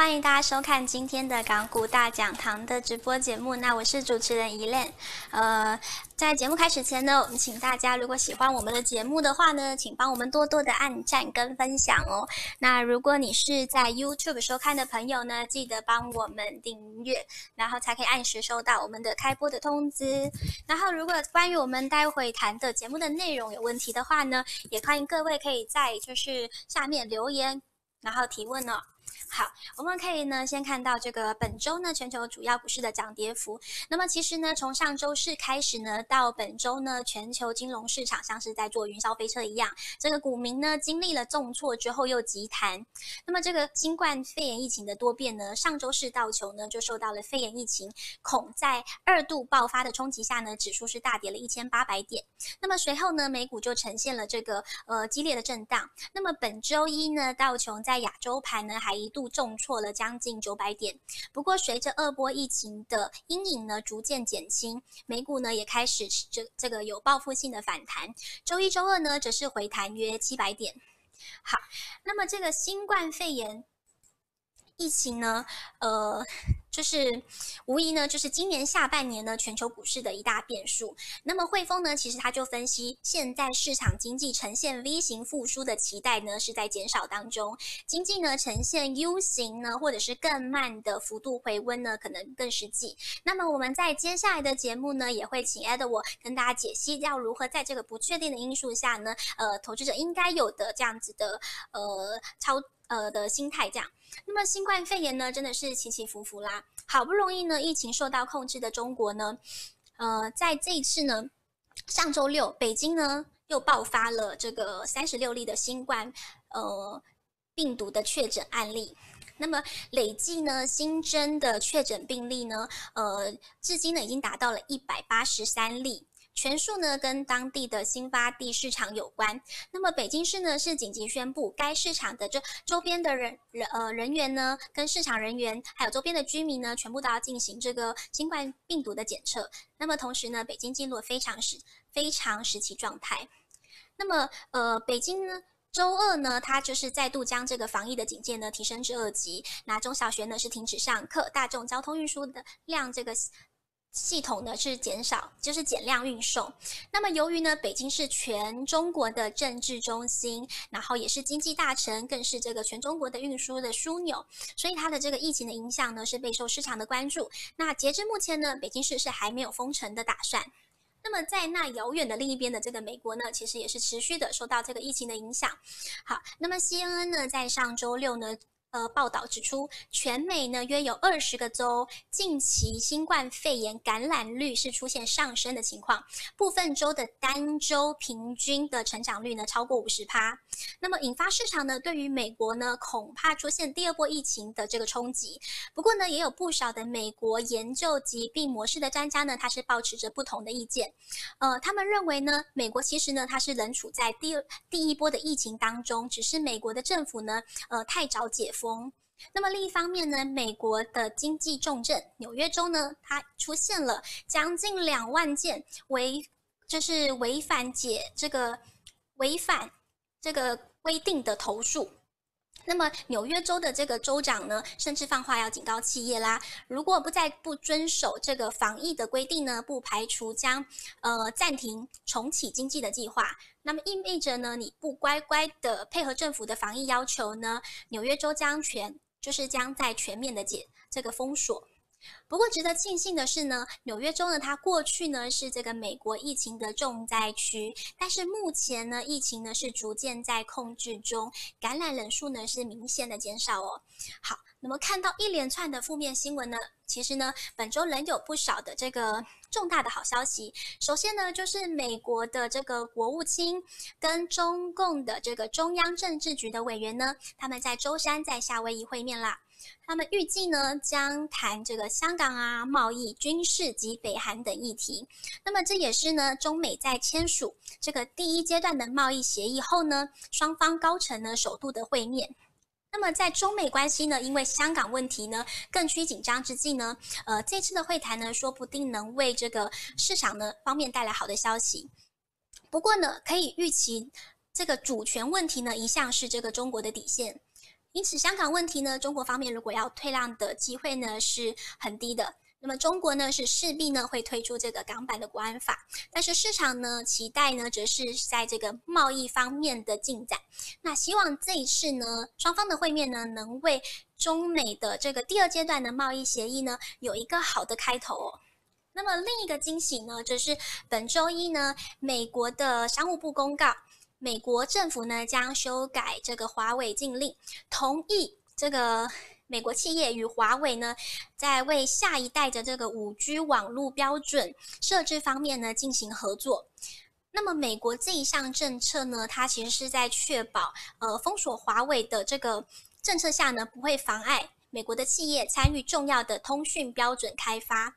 欢迎大家收看今天的港股大讲堂的直播节目。那我是主持人伊莲。呃，在节目开始前呢，我们请大家如果喜欢我们的节目的话呢，请帮我们多多的按赞跟分享哦。那如果你是在 YouTube 收看的朋友呢，记得帮我们订阅，然后才可以按时收到我们的开播的通知。然后，如果关于我们待会谈的节目的内容有问题的话呢，也欢迎各位可以在就是下面留言，然后提问哦。好，我们可以呢先看到这个本周呢全球主要股市的涨跌幅。那么其实呢从上周四开始呢到本周呢全球金融市场像是在做云霄飞车一样，这个股民呢经历了重挫之后又急弹。那么这个新冠肺炎疫情的多变呢，上周四道琼呢就受到了肺炎疫情恐在二度爆发的冲击下呢，指数是大跌了一千八百点。那么随后呢美股就呈现了这个呃激烈的震荡。那么本周一呢道琼在亚洲盘呢还一度。重挫了将近九百点，不过随着二波疫情的阴影呢逐渐减轻，美股呢也开始这这个有报复性的反弹。周一、周二呢则是回弹约七百点。好，那么这个新冠肺炎疫情呢，呃。就是无疑呢，就是今年下半年呢，全球股市的一大变数。那么汇丰呢，其实他就分析，现在市场经济呈现 V 型复苏的期待呢，是在减少当中，经济呢呈现 U 型呢，或者是更慢的幅度回温呢，可能更实际。那么我们在接下来的节目呢，也会请 Edward 跟大家解析，要如何在这个不确定的因素下呢，呃，投资者应该有的这样子的呃操。呃的心态这样，那么新冠肺炎呢，真的是起起伏伏啦。好不容易呢，疫情受到控制的中国呢，呃，在这一次呢，上周六，北京呢又爆发了这个三十六例的新冠呃病毒的确诊案例。那么累计呢新增的确诊病例呢，呃，至今呢已经达到了一百八十三例。全数呢跟当地的新发地市场有关。那么北京市呢是紧急宣布，该市场的这周边的人人呃人员呢，跟市场人员还有周边的居民呢，全部都要进行这个新冠病毒的检测。那么同时呢，北京进入了非常时非常时期状态。那么呃，北京呢周二呢，它就是再度将这个防疫的警戒呢提升至二级。那中小学呢是停止上课，大众交通运输的量这个。系统呢是减少，就是减量运送。那么由于呢，北京是全中国的政治中心，然后也是经济大城，更是这个全中国的运输的枢纽，所以它的这个疫情的影响呢是备受市场的关注。那截至目前呢，北京市是还没有封城的打算。那么在那遥远的另一边的这个美国呢，其实也是持续的受到这个疫情的影响。好，那么 CNN 呢在上周六呢。呃，报道指出，全美呢约有二十个州近期新冠肺炎感染率是出现上升的情况，部分州的单周平均的成长率呢超过五十趴。那么引发市场呢对于美国呢恐怕出现第二波疫情的这个冲击。不过呢，也有不少的美国研究疾病模式的专家呢，他是保持着不同的意见。呃，他们认为呢，美国其实呢它是仍处在第二第一波的疫情当中，只是美国的政府呢呃太早解。风。那么另一方面呢，美国的经济重镇纽约州呢，它出现了将近两万件违，就是违反解这个违反这个规定的投诉。那么纽约州的这个州长呢，甚至放话要警告企业啦，如果不再不遵守这个防疫的规定呢，不排除将呃暂停重启经济的计划。那么意味着呢，你不乖乖的配合政府的防疫要求呢，纽约州将全就是将在全面的解这个封锁。不过值得庆幸的是呢，纽约州呢，它过去呢是这个美国疫情的重灾区，但是目前呢，疫情呢是逐渐在控制中，感染人数呢是明显的减少哦。好，那么看到一连串的负面新闻呢，其实呢，本周仍有不少的这个重大的好消息。首先呢，就是美国的这个国务卿跟中共的这个中央政治局的委员呢，他们在周三在夏威夷会面啦。他们预计呢，将谈这个香港啊、贸易、军事及北韩等议题。那么这也是呢，中美在签署这个第一阶段的贸易协议后呢，双方高层呢首度的会面。那么在中美关系呢，因为香港问题呢更趋紧张之际呢，呃，这次的会谈呢，说不定能为这个市场呢方面带来好的消息。不过呢，可以预期这个主权问题呢，一向是这个中国的底线。因此香港问题呢，中国方面如果要退让的机会呢是很低的。那么中国呢是势必呢会推出这个港版的国安法，但是市场呢期待呢则是在这个贸易方面的进展。那希望这一次呢双方的会面呢能为中美的这个第二阶段的贸易协议呢有一个好的开头哦。那么另一个惊喜呢就是本周一呢美国的商务部公告，美国政府呢将修改这个华为禁令，同意这个。美国企业与华为呢，在为下一代的这个五 G 网络标准设置方面呢进行合作。那么，美国这一项政策呢，它其实是在确保呃封锁华为的这个政策下呢，不会妨碍。美国的企业参与重要的通讯标准开发，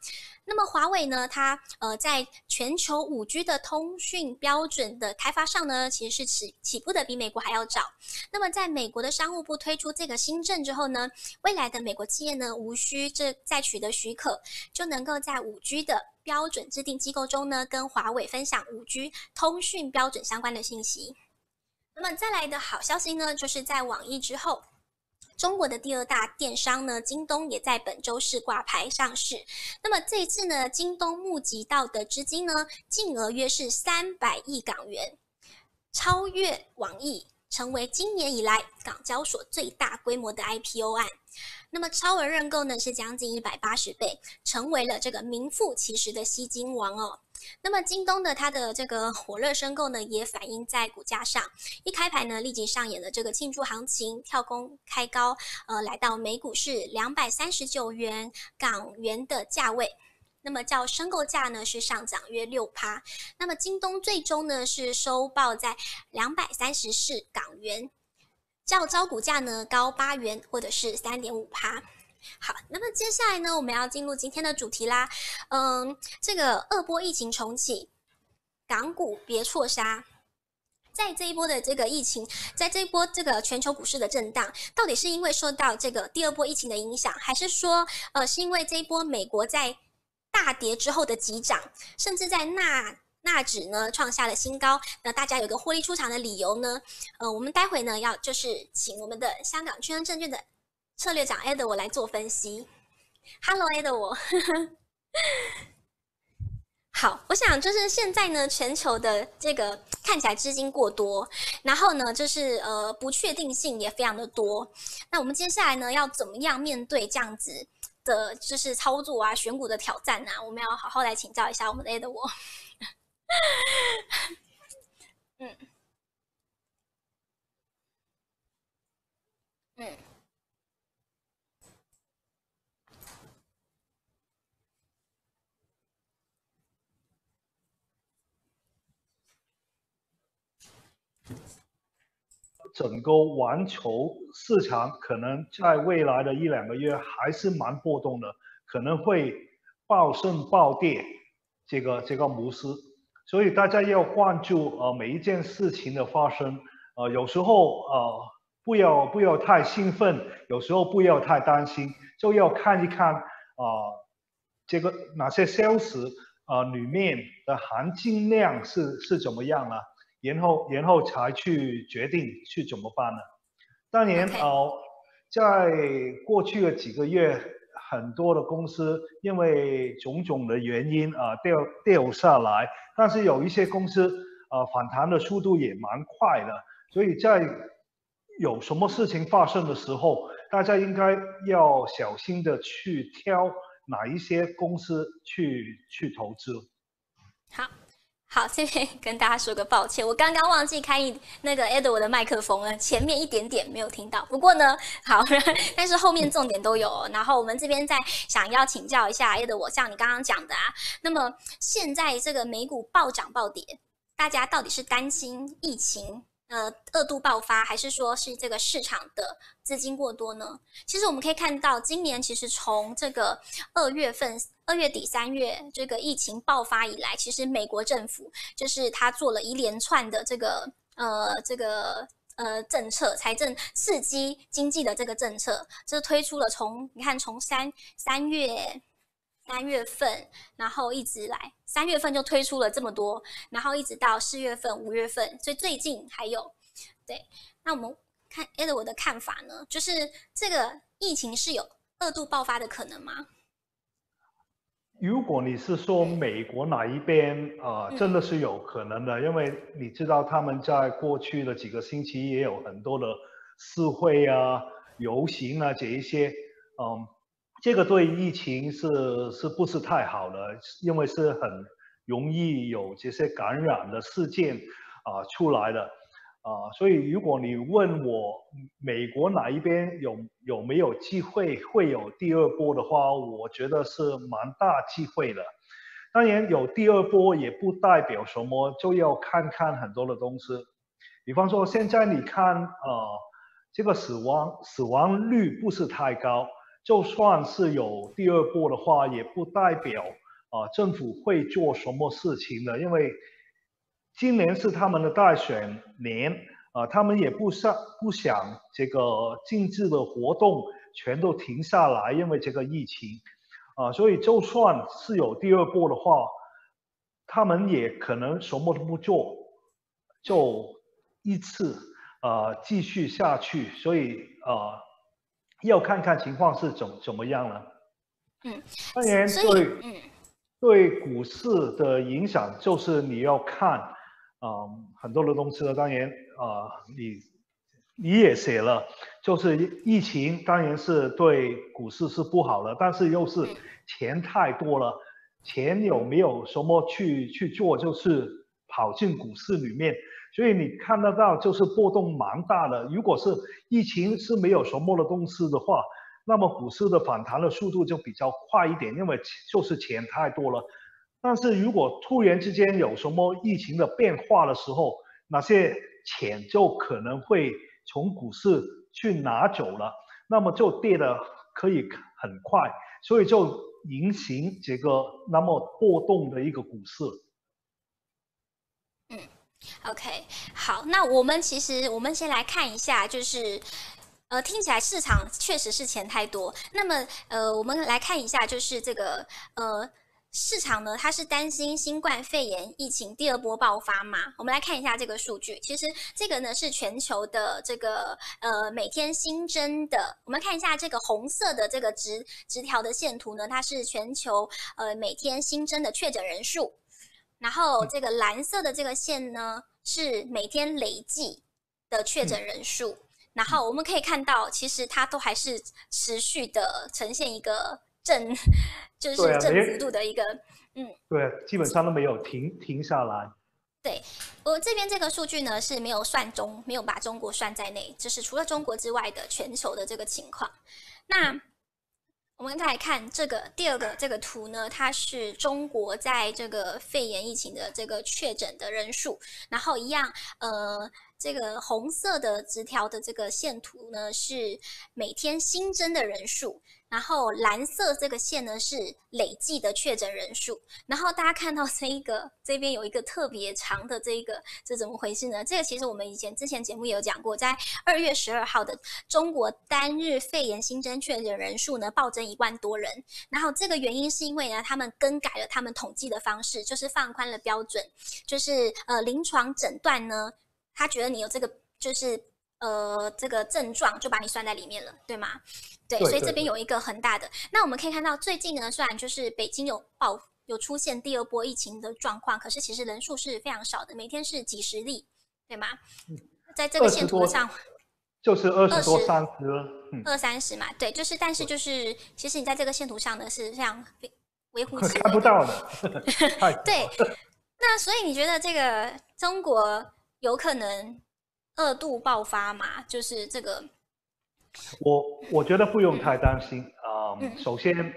那么华为呢，它呃在全球五 G 的通讯标准的开发上呢，其实是起起步的比美国还要早。那么在美国的商务部推出这个新政之后呢，未来的美国企业呢，无需这再取得许可，就能够在五 G 的标准制定机构中呢，跟华为分享五 G 通讯标准相关的信息。那么再来的好消息呢，就是在网易之后。中国的第二大电商呢，京东也在本周四挂牌上市。那么这一次呢，京东募集到的资金呢，净额约是三百亿港元，超越网易，成为今年以来港交所最大规模的 IPO 案。那么超额认购呢，是将近一百八十倍，成为了这个名副其实的吸金王哦。那么京东的它的这个火热申购呢，也反映在股价上。一开盘呢，立即上演了这个庆祝行情，跳空开高，呃，来到每股是两百三十九元港元的价位。那么较申购价呢是上涨约六趴。那么京东最终呢是收报在两百三十四港元，较招股价呢高八元，或者是三点五趴。好，那么接下来呢，我们要进入今天的主题啦。嗯，这个二波疫情重启，港股别错杀。在这一波的这个疫情，在这一波这个全球股市的震荡，到底是因为受到这个第二波疫情的影响，还是说，呃，是因为这一波美国在大跌之后的急涨，甚至在纳纳指呢创下了新高，那大家有个获利出场的理由呢？呃，我们待会呢要就是请我们的香港君安证券的。策略长 Ed，我来做分析。Hello，Ed，我 好。我想就是现在呢，全球的这个看起来资金过多，然后呢，就是呃不确定性也非常的多。那我们接下来呢，要怎么样面对这样子的，就是操作啊、选股的挑战啊？我们要好好来请教一下我们的 Ed，我。嗯，嗯。整个环球市场可能在未来的一两个月还是蛮波动的，可能会暴升暴跌，这个这个模式，所以大家要关注呃每一件事情的发生，呃有时候呃不要不要太兴奋，有时候不要太担心，就要看一看啊、这个哪些消息啊里面的含金量是是怎么样了。然后，然后才去决定去怎么办呢？当然，哦，在过去的几个月，很多的公司因为种种的原因啊、呃、掉掉下来，但是有一些公司呃反弹的速度也蛮快的，所以在有什么事情发生的时候，大家应该要小心的去挑哪一些公司去去投资。好。好，这边跟大家说个抱歉，我刚刚忘记开那个 Edward 的麦克风了，前面一点点没有听到。不过呢，好，但是后面重点都有。然后我们这边再想要请教一下 Edward，像你刚刚讲的啊，那么现在这个美股暴涨暴跌，大家到底是担心疫情？呃，二度爆发，还是说是这个市场的资金过多呢？其实我们可以看到，今年其实从这个二月份、二月底、三月这个疫情爆发以来，其实美国政府就是他做了一连串的这个呃这个呃政策，财政刺激经济的这个政策，这推出了从你看从三三月。三月份，然后一直来，三月份就推出了这么多，然后一直到四月份、五月份，所以最近还有，对，那我们看 Edward 的看法呢？就是这个疫情是有二度爆发的可能吗？如果你是说美国哪一边啊、呃，真的是有可能的，因为你知道他们在过去的几个星期也有很多的示威啊、游行啊这一些，嗯，这个对疫情是是不是太好了？因为是很容易有这些感染的事件啊、出来的。啊，所以如果你问我美国哪一边有有没有机会会有第二波的话，我觉得是蛮大机会的。当然有第二波也不代表什么，就要看看很多的东西。比方说现在你看啊，这个死亡死亡率不是太高，就算是有第二波的话，也不代表啊政府会做什么事情的，因为。今年是他们的大选年啊、他们也不想不想这个经济的活动全都停下来，因为这个疫情啊、所以就算是有第二波的话，他们也可能什么都不做，就一次啊继续下去，所以啊、要看看情况是怎怎么样了。嗯，当然对，嗯，对股市的影响就是你要看。啊、嗯，很多的东西呢，当然啊、呃，你你也写了，就是疫情当然是对股市是不好的，但是又是钱太多了，钱有没有什么去去做，就是跑进股市里面，所以你看得到就是波动蛮大的。如果是疫情是没有什么的东西的话，那么股市的反弹的速度就比较快一点，因为就是钱太多了。但是如果突然之间有什么疫情的变化的时候，那些钱就可能会从股市去拿走了，那么就跌得可以很快，所以就引起这个那么波动的一个股市。，OK，好，那我们其实我们先来看一下，就是呃，听起来市场确实是钱太多。那么呃，我们来看一下，就是这个呃。市场呢，它是担心新冠肺炎疫情第二波爆发嘛？我们来看一下这个数据。其实这个呢是全球的这个呃每天新增的。我们看一下这个红色的这个直直条的线图呢，它是全球呃每天新增的确诊人数。然后这个蓝色的这个线呢是每天累计的确诊人数。然后我们可以看到，其实它都还是持续的呈现一个。正就是正幅度的一个，嗯，对，基本上都没有停停下来。对，我这边这个数据呢是没有算中，没有把中国算在内，就是除了中国之外的全球的这个情况。那我们再来看这个第二个这个图呢，它是中国在这个肺炎疫情的这个确诊的人数，然后一样，呃，这个红色的直条的这个线图呢是每天新增的人数。然后蓝色这个线呢是累计的确诊人数，然后大家看到这一个这边有一个特别长的这一个，这怎么回事呢？这个其实我们以前之前节目也有讲过，在二月十二号的中国单日肺炎新增确诊人数呢暴增一万多人，然后这个原因是因为呢他们更改了他们统计的方式，就是放宽了标准，就是呃临床诊断呢，他觉得你有这个就是。呃，这个症状就把你算在里面了，对吗？对，对，所以这边有一个很大的。那我们可以看到，最近呢，虽然就是北京有爆有出现第二波疫情的状况，可是其实人数是非常少的，每天是几十例，对吗？嗯，在这个线图上，就是二十多三十，二三十嘛，对，就是，但是就是，其实你在这个线图上呢是非常微乎其微，看不到的。对，那所以你觉得这个中国有可能？二度爆发嘛，就是这个。我我觉得不用太担心啊、嗯。首先，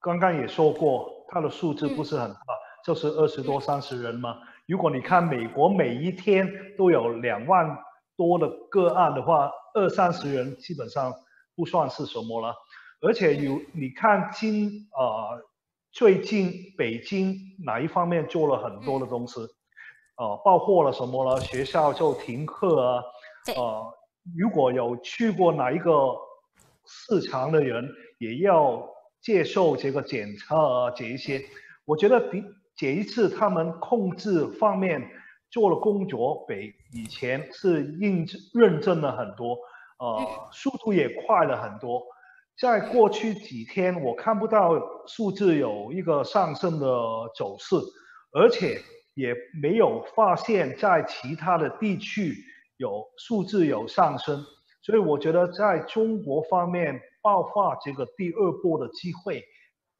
刚刚也说过，它的数字不是很大，嗯、就是二十多、三十人嘛。如果你看美国每一天都有两万多的个案的话，二三十人基本上不算是什么了。而且有你看今啊、呃，最近北京哪一方面做了很多的东西。嗯呃，爆货了什么了？学校就停课啊。呃，如果有去过哪一个市场的人，也要接受这个检测啊，这一些。我觉得比这一次他们控制方面做了工作，比以前是认认真了很多。呃，速度也快了很多。在过去几天，我看不到数字有一个上升的走势，而且也没有发现在其他的地区有数字有上升，所以我觉得在中国方面爆发这个第二波的机会，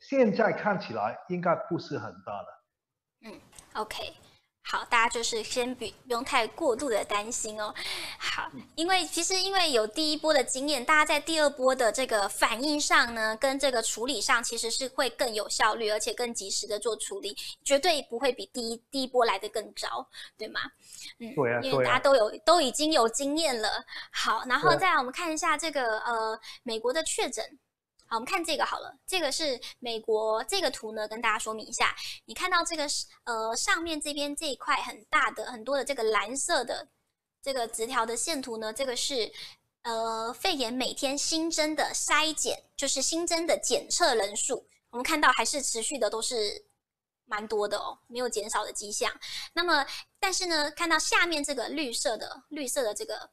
现在看起来应该不是很大的。嗯，OK。好，大家就是先不不用太过度的担心哦。好，因为其实因为有第一波的经验，大家在第二波的这个反应上呢，跟这个处理上，其实是会更有效率，而且更及时的做处理，绝对不会比第一第一波来的更糟，对吗？嗯，对啊，因为大家都有都已经有经验了。好，然后再来我们看一下这个呃美国的确诊。好，我们看这个好了，这个是美国这个图呢，跟大家说明一下。你看到这个是呃上面这边这一块很大的很多的这个蓝色的这个直条的线图呢，这个是呃肺炎每天新增的筛检，就是新增的检测人数。我们看到还是持续的都是蛮多的哦，没有减少的迹象。那么但是呢，看到下面这个绿色的绿色的这个。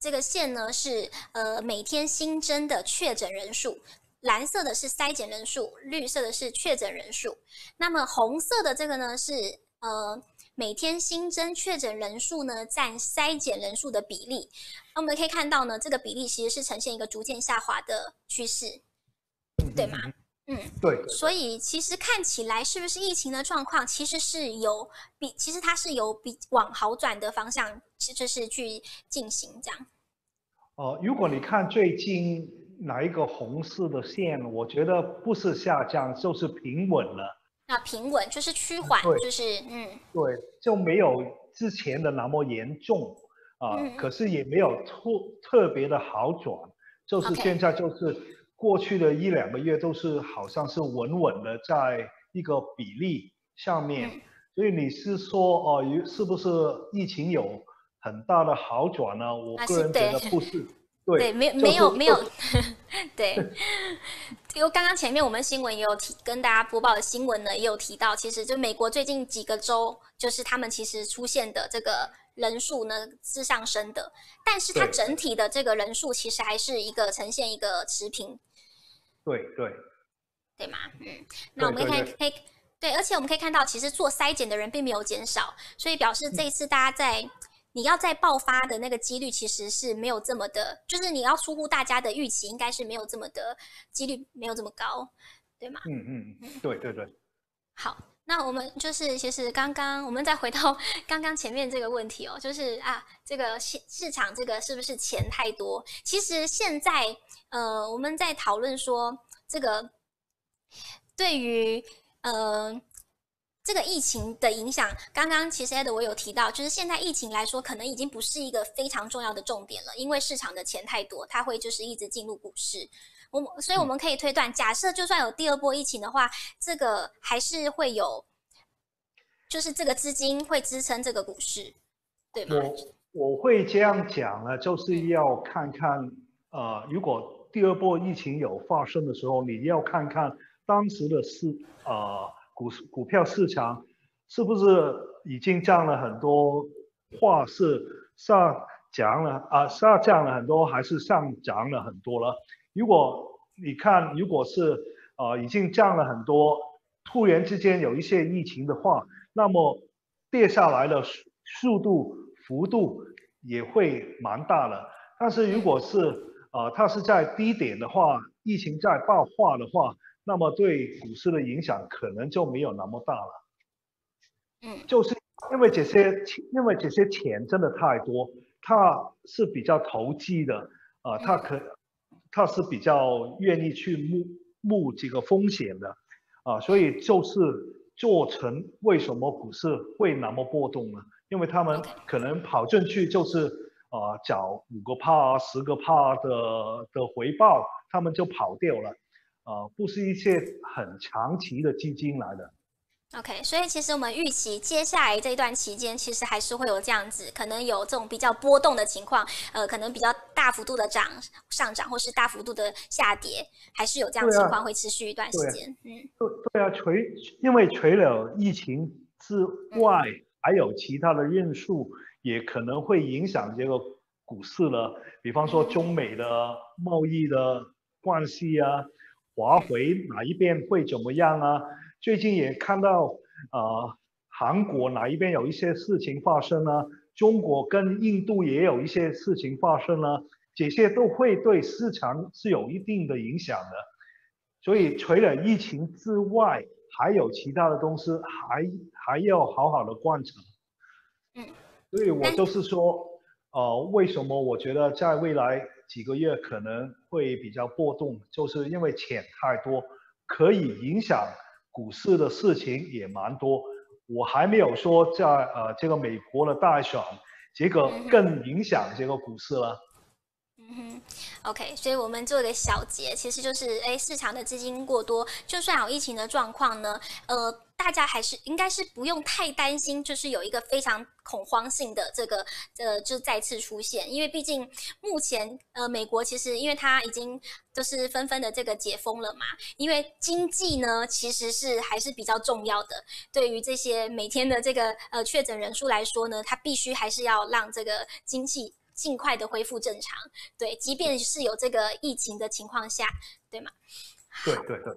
这个线呢是呃每天新增的确诊人数，蓝色的是筛检人数，绿色的是确诊人数。那么红色的这个呢是呃每天新增确诊人数呢占筛检人数的比例。那我们可以看到呢，这个比例其实是呈现一个逐渐下滑的趋势，对吗？嗯，对，所以其实看起来是不是疫情的状况其实是有比，其实它是有比往好转的方向。其实是去进行这样。呃，如果你看最近哪一个红色的线，我觉得不是下降，就是平稳了。那平稳就是趋缓，就是嗯。对，就没有之前的那么严重啊，呃嗯、可是也没有特特别的好转，就是现在就是过去的一两个月都是好像是稳稳的在一个比例上面，嗯、所以你是说哦、呃，是不是疫情有？很大的好转呢，我个人觉得。不是，对，对，没没有没有，对，因为刚刚前面我们新闻也有提，跟大家播报的新闻呢也有提到，其实就美国最近几个州，就是他们其实出现的这个人数呢是上升的，但是它整体的这个人数其实还是一个呈现一个持平，对对，对吗？嗯，那我们可以可以对，而且我们可以看到，其实做筛检的人并没有减少，所以表示这一次大家在。嗯你要再爆发的那个几率其实是没有这么的，就是你要出乎大家的预期，应该是没有这么的几率没有这么高，对吗？嗯嗯嗯，对对对。好，那我们就是其实刚刚我们再回到 刚刚前面这个问题哦，就是啊，这个市市场这个是不是钱太多？其实现在呃我们在讨论说这个对于呃。这个疫情的影响，刚刚其实 Ed 我有提到，就是现在疫情来说，可能已经不是一个非常重要的重点了，因为市场的钱太多，它会就是一直进入股市。我们所以我们可以推断，假设就算有第二波疫情的话，这个还是会有，就是这个资金会支撑这个股市，对吗？我我会这样讲呢，就是要看看，呃，如果第二波疫情有发生的时候，你要看看当时的市，呃。股股票市场是不是已经降了很多，或是上涨了啊？下降了很多，还是上涨了很多了？如果你看，如果是呃已经降了很多，突然之间有一些疫情的话，那么跌下来的速度幅度也会蛮大的。但是如果是呃它是在低点的话，疫情在爆发的话。那么对股市的影响可能就没有那么大了，嗯，就是因为这些，因为这些钱真的太多，它是比较投机的，啊，它可，他是比较愿意去冒冒这个风险的，啊，所以就是做成为什么股市会那么波动呢？因为他们可能跑进去就是啊找五个趴、十个趴的的回报，他们就跑掉了。啊，不是一些很长期的基金来的。OK，所以其实我们预期接下来这一段期间，其实还是会有这样子，可能有这种比较波动的情况，呃，可能比较大幅度的涨上涨，或是大幅度的下跌，还是有这样情况会持续一段时间。嗯，对对啊，除因为除了疫情之外，嗯、还有其他的因素也可能会影响这个股市了，比方说中美的贸易的关系啊，华为哪一边会怎么样啊？最近也看到啊、呃，韩国哪一边有一些事情发生呢？中国跟印度也有一些事情发生呢，这些都会对市场是有一定的影响的。所以除了疫情之外，还有其他的东西还还要好好的观察。嗯，所以我就是说。呃，为什么我觉得在未来几个月可能会比较波动？就是因为钱太多，可以影响股市的事情也蛮多。我还没有说在呃这个美国的大选，结果更影响这个股市了。嗯哼，OK，所以我们做个小结，其实就是，哎，市场的资金过多，就算有疫情的状况呢，呃。大家还是应该是不用太担心，就是有一个非常恐慌性的这个呃，就再次出现，因为毕竟目前呃，美国其实因为它已经就是纷纷的这个解封了嘛，因为经济呢其实是还是比较重要的，对于这些每天的这个呃确诊人数来说呢，它必须还是要让这个经济尽快的恢复正常，对，即便是有这个疫情的情况下，对吗？对对对。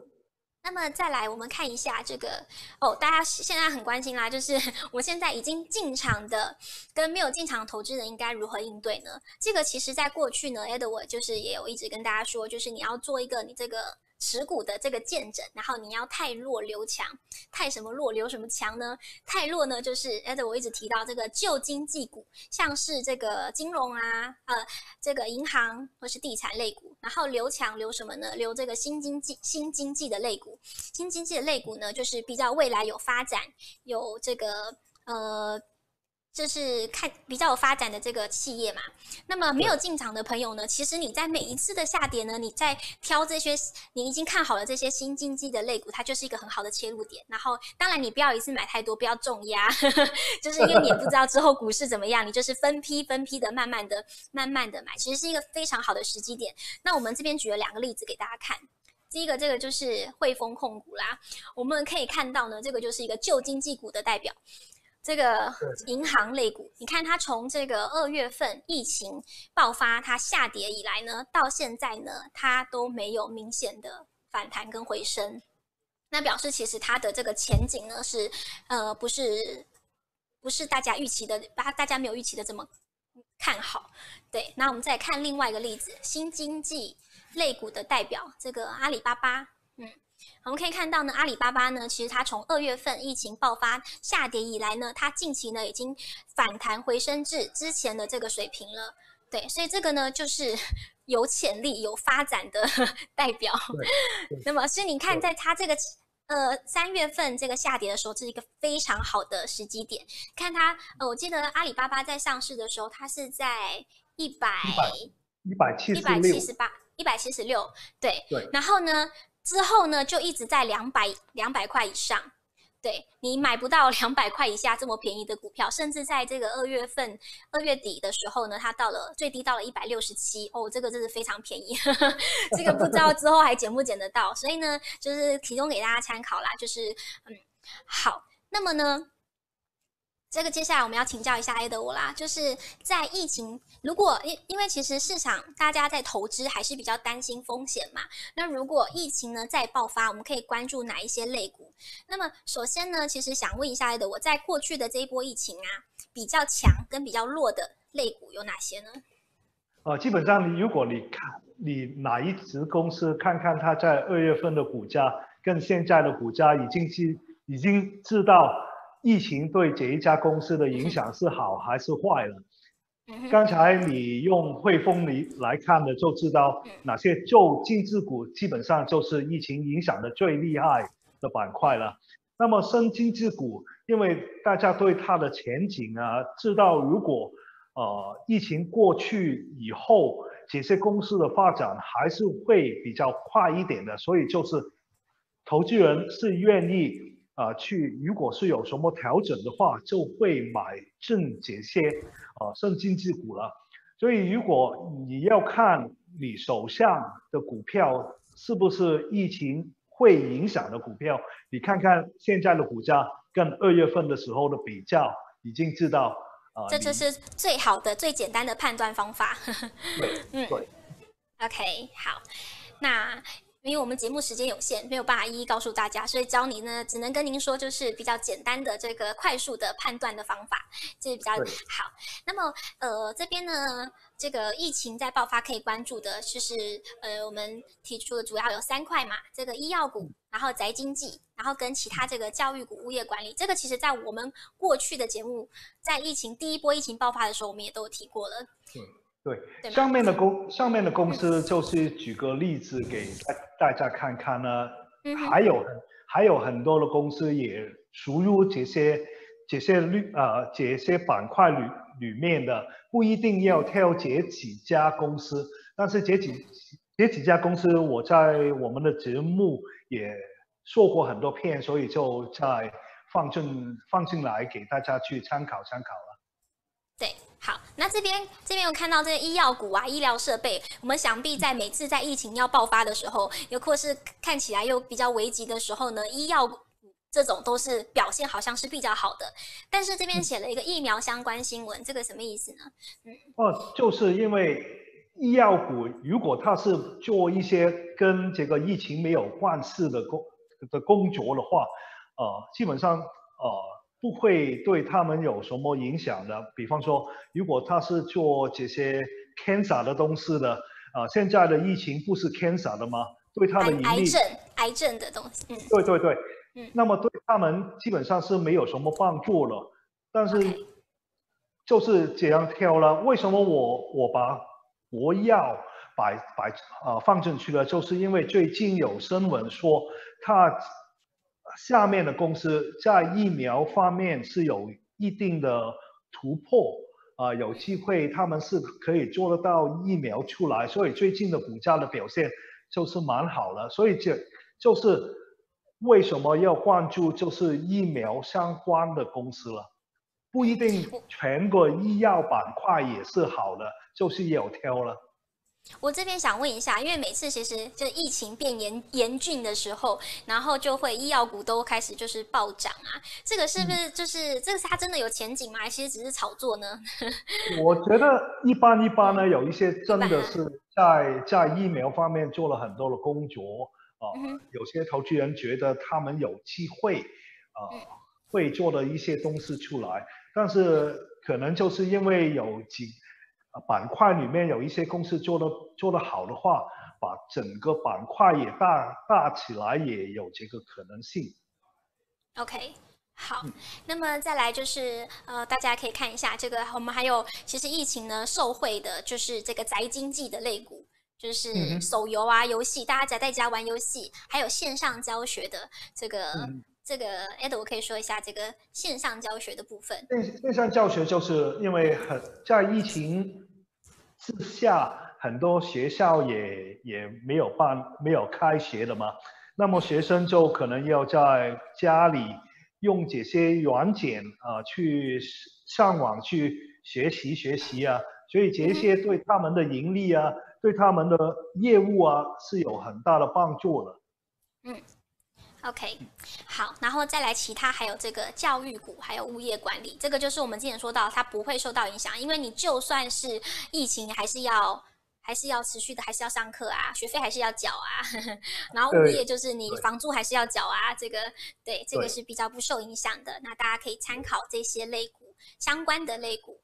那么再来，我们看一下这个哦，大家现在很关心啦，就是 我现在已经进场的跟没有进场投资人应该如何应对呢？这个其实在过去呢，Edward 就是也有一直跟大家说，就是你要做一个你这个。持股的这个见证，然后你要太弱留强，太什么弱留什么强呢？太弱呢，就是哎，我一直提到这个旧经济股，像是这个金融啊，呃，这个银行或是地产类股，然后留强留什么呢？留这个新经济新经济的类股，新经济的类股呢，就是比较未来有发展，有这个呃。就是看比较有发展的这个企业嘛，那么没有进场的朋友呢，其实你在每一次的下跌呢，你在挑这些你已经看好了这些新经济的类股，它就是一个很好的切入点。然后，当然你不要一次买太多，不要重压，就是因为你也不知道之后股市怎么样，你就是分批分批的慢慢的、慢慢的买，其实是一个非常好的时机点。那我们这边举了两个例子给大家看，第一个这个就是汇丰控股啦，我们可以看到呢，这个就是一个旧经济股的代表。这个银行类股，你看它从这个二月份疫情爆发，它下跌以来呢，到现在呢，它都没有明显的反弹跟回升，那表示其实它的这个前景呢是，呃，不是不是大家预期的，大大家没有预期的这么看好。对，那我们再看另外一个例子，新经济类股的代表，这个阿里巴巴，嗯。我们可以看到呢，阿里巴巴呢，其实它从二月份疫情爆发下跌以来呢，它近期呢已经反弹回升至之前的这个水平了。对，所以这个呢就是 有潜力、有发展的 代表。那么，所以你看，在它这个呃三月份这个下跌的时候，这是一个非常好的时机点。看它，呃，我记得阿里巴巴在上市的时候，它是在一百一百七一百七十八一百七十六，对对，然后呢？之后呢，就一直在两百两百块以上，对，你买不到两百块以下这么便宜的股票，甚至在这个二月份二月底的时候呢，它到了最低到了一百六十七哦，这个真是非常便宜，呵呵，这个不知道之后还捡不捡得到，所以呢，就是提供给大家参考啦，就是嗯，好，那么呢。这个接下来我们要请教一下 Edward 啦，就是在疫情，如果因因为其实市场大家在投资还是比较担心风险嘛，那如果疫情呢再爆发，我们可以关注哪一些类股？那么首先呢，其实想问一下 Edward，在过去的这一波疫情啊，比较强跟比较弱的类股有哪些呢？呃，基本上你如果你看你哪一支公司，看看它在二月份的股价跟现在的股价，已经是已经知道。疫情对这一家公司的影响是好还是坏了？刚才你用汇丰里来看的，就知道哪些旧经济股基本上就是疫情影响的最厉害的板块了。那么新经济股，因为大家对它的前景啊，知道如果呃疫情过去以后，这些公司的发展还是会比较快一点的，所以就是投资人是愿意。啊、呃，去如果是有什么调整的话，就会买正这些啊，新经济股了。所以如果你要看你手上的股票是不是疫情会影响的股票，你看看现在的股价跟二月份的时候的比较，已经知道啊，这就是最好的、最简单的判断方法。对，嗯，对。OK，好，那。因为我们节目时间有限，没有办法一一告诉大家，所以教你呢，只能跟您说，就是比较简单的这个快速的判断的方法，这是比较好。那么，呃，这边呢，这个疫情在爆发可以关注的，就是呃，我们提出的主要有三块嘛，这个医药股，然后宅经济，然后跟其他这个教育股、物业管理，这个其实在我们过去的节目，在疫情第一波疫情爆发的时候，我们也都有提过了。嗯对，上面的公上面的公司就是举个例子给大家看看呢，还有还有很多的公司也属于这些这些绿呃这些板块里里面的，不一定要挑这几家公司，但是这几这几家公司我在我们的节目也说过很多遍，所以就再放进放进来给大家去参考参考了。那这边这边有看到这个医药股啊，医疗设备，我们想必在每次在疫情要爆发的时候，又或是看起来又比较危急的时候呢，医药股这种都是表现好像是比较好的。但是这边写了一个疫苗相关新闻，这个什么意思呢？嗯，哦，就是因为医药股如果它是做一些跟这个疫情没有关系的工的工作的话，呃，基本上呃。不会对他们有什么影响的。比方说，如果他是做这些 cancer 的东西的，啊、呃，现在的疫情不是 cancer 的吗？对他的盈利，癌症，癌症的东西，嗯，对对对，嗯，那么对他们基本上是没有什么帮助了。但是就是这样挑了。为什么我我把国药摆摆啊放进去了？就是因为最近有新闻说他。下面的公司在疫苗方面是有一定的突破啊、有机会他们是可以做得到疫苗出来，所以最近的股价的表现就是蛮好的。所以这就是为什么要关注就是疫苗相关的公司了，不一定全个医药板块也是好的，就是有挑了。我这边想问一下，因为每次其实就疫情变严严峻的时候，然后就会医药股都开始就是暴涨啊，这个是不是就是、嗯、这个是它真的有前景吗？还是只是炒作呢？我觉得一般一般呢，有一些真的是在在疫苗方面做了很多的工作啊、呃，有些投资人觉得他们有机会啊、呃、会做的一些东西出来，但是可能就是因为有几。板块里面有一些公司做的做得好的话，把整个板块也大大起来，也有这个可能性。OK，好，那么再来就是呃，大家可以看一下这个，我们还有其实疫情呢受惠的就是这个宅经济的类股，就是手游啊、游戏，大家宅在家玩游戏，还有线上教学的这个。嗯这个 Ed，我可以说一下这个线上教学的部分。线线上教学就是因为很在疫情之下，很多学校也也没有办没有开学了嘛，那么学生就可能要在家里用这些软件啊、呃、去上网去学习学习啊，所以这些对他们的盈利啊，对他们的业务啊是有很大的帮助的。嗯。OK，好，然后再来其他还有这个教育股，还有物业管理，这个就是我们之前说到，它不会受到影响，因为你就算是疫情，还是要还是要持续的，还是要上课啊，学费还是要缴啊，呵 呵然后物业就是你房租还是要缴啊，这个对，这个是比较不受影响的，那大家可以参考这些类股相关的类股。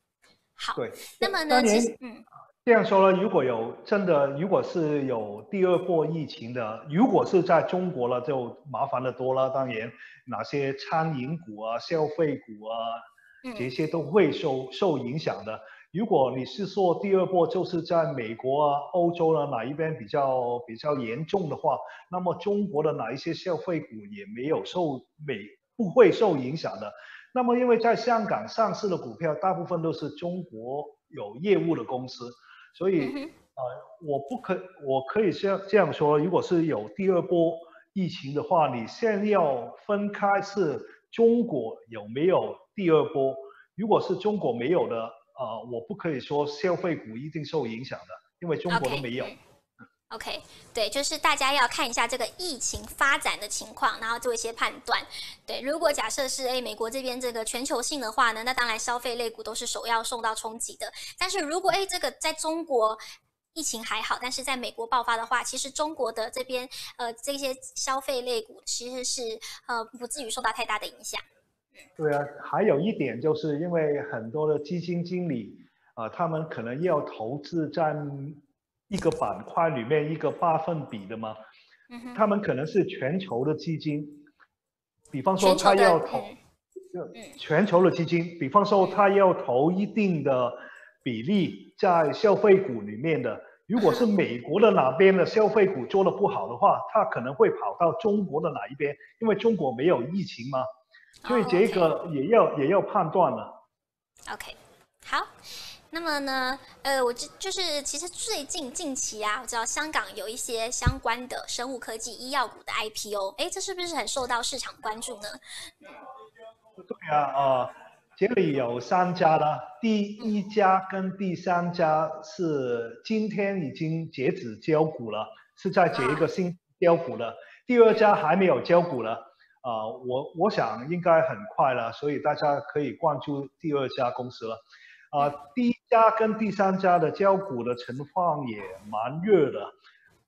好，对，那么呢，其实嗯。这样说呢，如果有真的，如果是有第二波疫情的，如果是在中国了，就麻烦的多了。当然，哪些餐饮股啊、消费股啊，这些都会受受影响的。如果你是说第二波就是在美国啊、欧洲呢，哪一边比较比较严重的话，那么中国的哪一些消费股也没有受美不会受影响的。那么因为在香港上市的股票，大部分都是中国有业务的公司。所以，呃，我不可，我可以这样这样说，如果是有第二波疫情的话，你先要分开是中国有没有第二波。如果是中国没有的，呃，我不可以说消费股一定受影响的，因为中国都没有。OK，对，就是大家要看一下这个疫情发展的情况，然后做一些判断。对，如果假设是诶美国这边这个全球性的话呢，那当然消费类股都是首要受到冲击的。但是如果诶这个在中国疫情还好，但是在美国爆发的话，其实中国的这边呃这些消费类股其实是呃不至于受到太大的影响。对啊，还有一点就是因为很多的基金经理啊、他们可能要投资在。一个板块里面一个八分比的吗？他们可能是全球的基金，比方说他要投，全球的基金，比方说他要投一定的比例在消费股里面的。如果是美国的哪边的消费股做得不好的话，他可能会跑到中国的哪一边，因为中国没有疫情嘛，所以这个也要、oh. 也要判断了。OK，好。那么呢，呃，我就就是其实最近近期啊，我知道香港有一些相关的生物科技、医药股的 IPO，哎，这是不是很受到市场关注呢？对啊，啊、呃，这里有三家了，第一家跟第三家是今天已经截止交股了，是在这一个星期交股的，第二家还没有交股了，啊、呃，我我想应该很快了，所以大家可以关注第二家公司了。啊、呃，第一家跟第三家的交股的情况也蛮热的，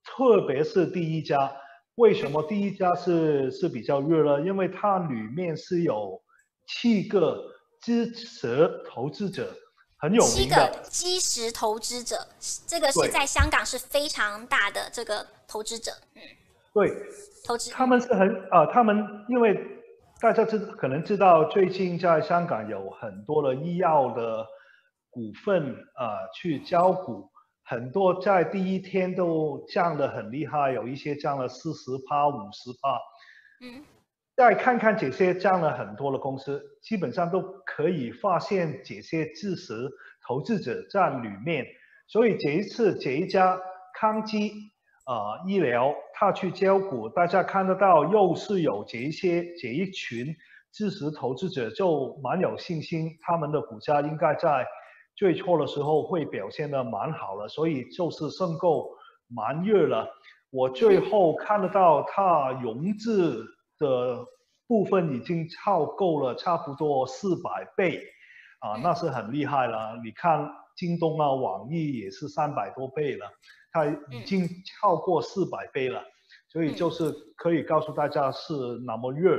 特别是第一家，为什么第一家是是比较热呢？因为它里面是有七个支持投资者，很有名的。七个基石投资者，这个是在香港是非常大的这个投资者。嗯，对，投资他们是很啊、呃，他们因为大家知可能知道，最近在香港有很多的医药的。股份啊、呃，去交股，很多在第一天都降得很厉害，有一些降了四十趴、五十趴。嗯，再看看这些降了很多的公司，基本上都可以发现这些知识投资者在里面。所以这一次这一家康基啊、呃、医疗，他去交股，大家看得到又是有这一些这一群知识投资者，就蛮有信心，他们的股价应该在。最初的时候会表现得蛮好的，所以就是申购蛮热了。我最后看得到它融资的部分已经超够了，差不多四百倍，啊，那是很厉害了。你看京东啊、网易也是三百多倍了，它已经超过四百倍了，所以就是可以告诉大家是那么热。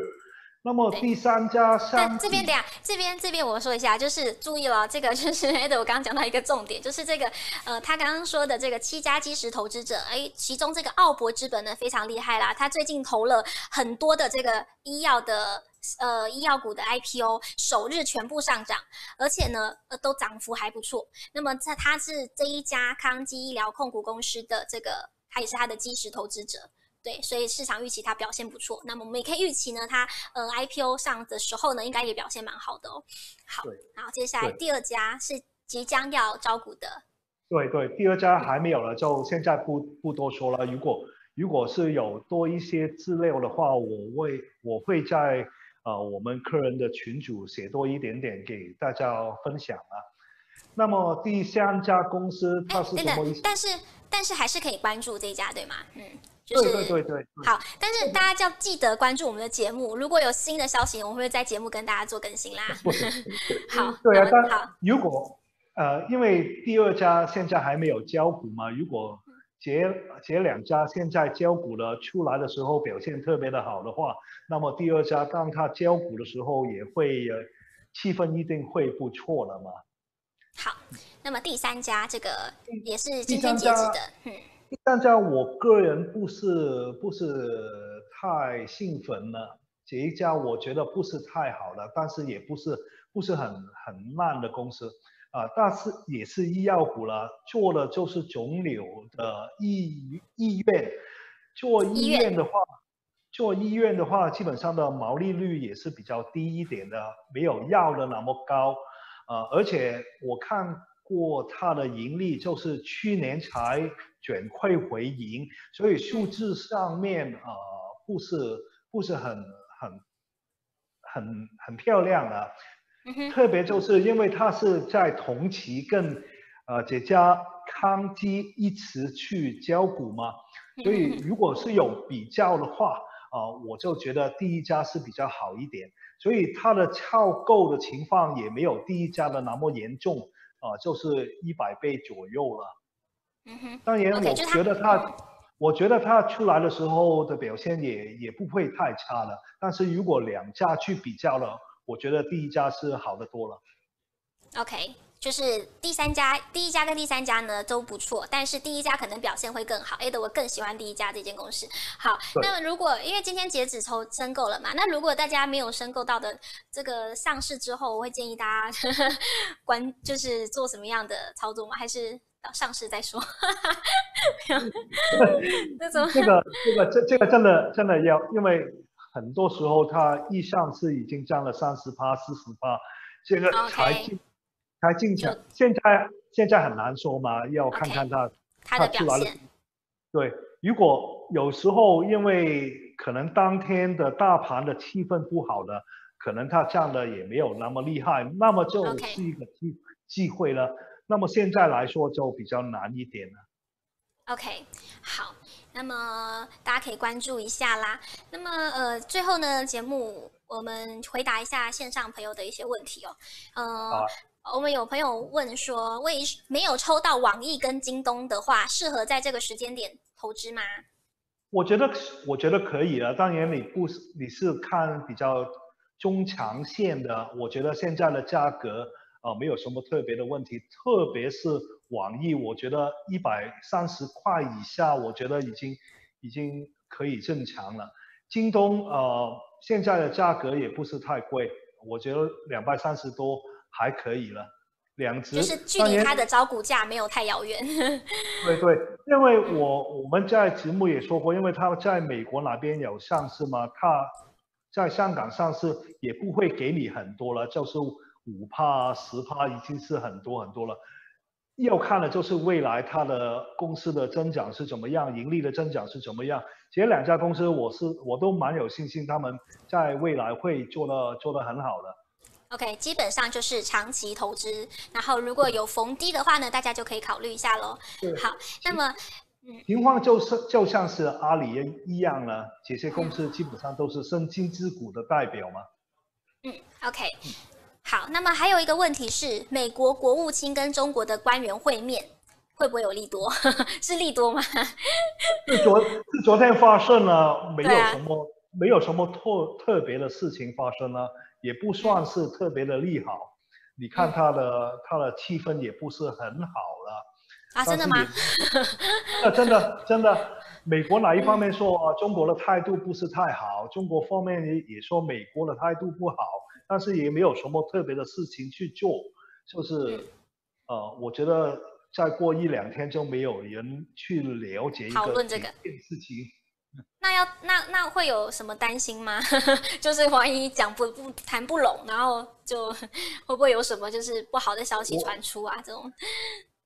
那么第三家上，这边等下，这边这边我说一下，就是注意了，这个就是 我刚刚讲到一个重点，就是这个呃，他刚刚说的这个七家基石投资者，哎，其中这个奥博资本呢非常厉害啦，他最近投了很多的这个医药的呃医药股的 IPO，首日全部上涨，而且呢呃都涨幅还不错。那么在他是这一家康基医疗控股公司的这个，他也是他的基石投资者。对，所以市场预期它表现不错。那么我们也可以预期呢，它呃 IPO 上的时候呢，应该也表现蛮好的哦。好，然后接下来第二家是即将要招股的。对对，第二家还没有了，就现在不不多说了。如果如果是有多一些资料的话，我会我会在呃我们客人的群组写多一点点给大家分享啊。那么第三家公司它是什么意思？但是但是还是可以关注这一家对吗？嗯。就是、对对对对，好，但是大家就要记得关注我们的节目，如果有新的消息，我们会在节目跟大家做更新啦。好，对啊，但如果呃，因为第二家现在还没有交股嘛，如果这这两家现在交股了出来的时候表现特别的好的话，那么第二家当它交股的时候也会呃气氛一定会不错的嘛。好，那么第三家这个也是今天截止的，嗯。第三家我个人不是不是太兴奋了，这一家我觉得不是太好了，但是也不是不是很很烂的公司啊，但是也是医药股了，做的就是肿瘤的医医院，做医院的话，做医院的话，基本上的毛利率也是比较低一点的，没有药的那么高，啊，而且我看过它的盈利，就是去年才。转亏为盈，所以数字上面啊、呃、不是不是很很很很漂亮啊。特别就是因为它是在同期跟呃这家康基一起去交股嘛？所以如果是有比较的话，啊、呃，我就觉得第一家是比较好一点。所以它的翘购的情况也没有第一家的那么严重，啊、呃，就是一百倍左右了。嗯哼。当然，我觉得它，它我觉得它出来的时候的表现也也不会太差了。但是如果两家去比较了，我觉得第一家是好的多了。OK。就是第三家，第一家跟第三家呢都不错，但是第一家可能表现会更好。哎，的我更喜欢第一家这间公司。好，那么如果因为今天截止抽申购了嘛，那如果大家没有申购到的这个上市之后，我会建议大家呵 呵关就是做什么样的操作吗？还是到上市再说？那种 这个这个这这个真的真的要，因为很多时候它一上市已经涨了三十趴、四十趴，这个才进。Okay. 才进场，现在现在很难说嘛，要看看他它的表现。对，如果有时候因为可能当天的大盘的气氛不好的，可能他涨的也没有那么厉害，那么就是一个机机会了。那么现在来说就比较难一点了。OK，好，那么大家可以关注一下啦。那么呃，最后呢，节目我们回答一下线上朋友的一些问题哦。呃。啊我们有朋友问说，为没有抽到网易跟京东的话，适合在这个时间点投资吗？我觉得，我觉得可以了。当然，你不是你是看比较中长线的，我觉得现在的价格啊、呃，没有什么特别的问题。特别是网易，我觉得一百三十块以下，我觉得已经已经可以正常了。京东呃，现在的价格也不是太贵，我觉得两百三十多。还可以了，两只就是距离它的招股价没有太遥远。对对，因为我我们在节目也说过，因为它在美国那边有上市嘛，它在香港上市也不会给你很多了，就是五帕十帕已经是很多很多了。要看的就是未来它的公司的增长是怎么样，盈利的增长是怎么样。其实两家公司我是我都蛮有信心，他们在未来会做的做得很好的。OK，基本上就是长期投资，然后如果有逢低的话呢，大家就可以考虑一下喽。好，那么，嗯，情况就是就像是阿里一样呢，这些公司基本上都是生金之股的代表嘛。嗯，OK，好，那么还有一个问题是，美国国务卿跟中国的官员会面会不会有利多？是利多吗？是昨是昨天发生了，没有什么、啊、没有什么特特别的事情发生了。也不算是特别的利好，你看他的他的气氛也不是很好了。啊，真的吗？啊，真的真的，美国哪一方面说啊，中国的态度不是太好，中国方面也也说美国的态度不好，但是也没有什么特别的事情去做，就是，呃，我觉得再过一两天就没有人去了解一个讨论这个事情。那要那那会有什么担心吗？就是万一讲不不谈不拢，然后就会不会有什么就是不好的消息传出啊？这种，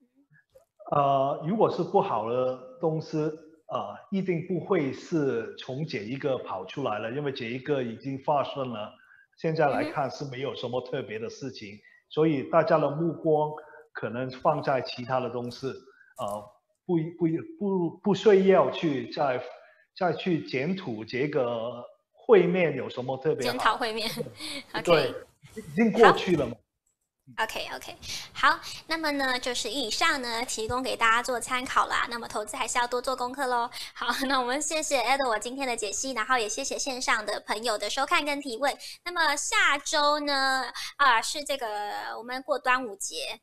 呃，如果是不好的东西，呃，一定不会是从这一个跑出来了，因为这一个已经发生了。现在来看是没有什么特别的事情，嗯、所以大家的目光可能放在其他的东西，呃，不不不不需要去在。再去检讨这个会面有什么特别？检讨会面 对，已经过去了嘛。OK OK，好，那么呢，就是以上呢，提供给大家做参考啦。那么投资还是要多做功课喽。好，那我们谢谢 Edward 今天的解析，然后也谢谢线上的朋友的收看跟提问。那么下周呢，啊，是这个我们过端午节，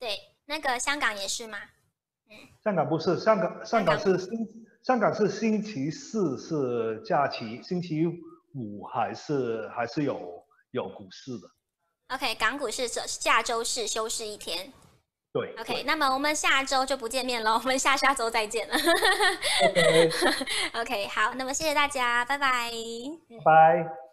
对，那个香港也是吗？嗯，香港不是，香港香港是星。香港是星期四是假期，星期五还是还是有有股市的。OK，港股是下周是休市一天。对。OK，那么我们下周就不见面了，我们下下周再见了。OK。OK，好，那么谢谢大家，拜拜。拜。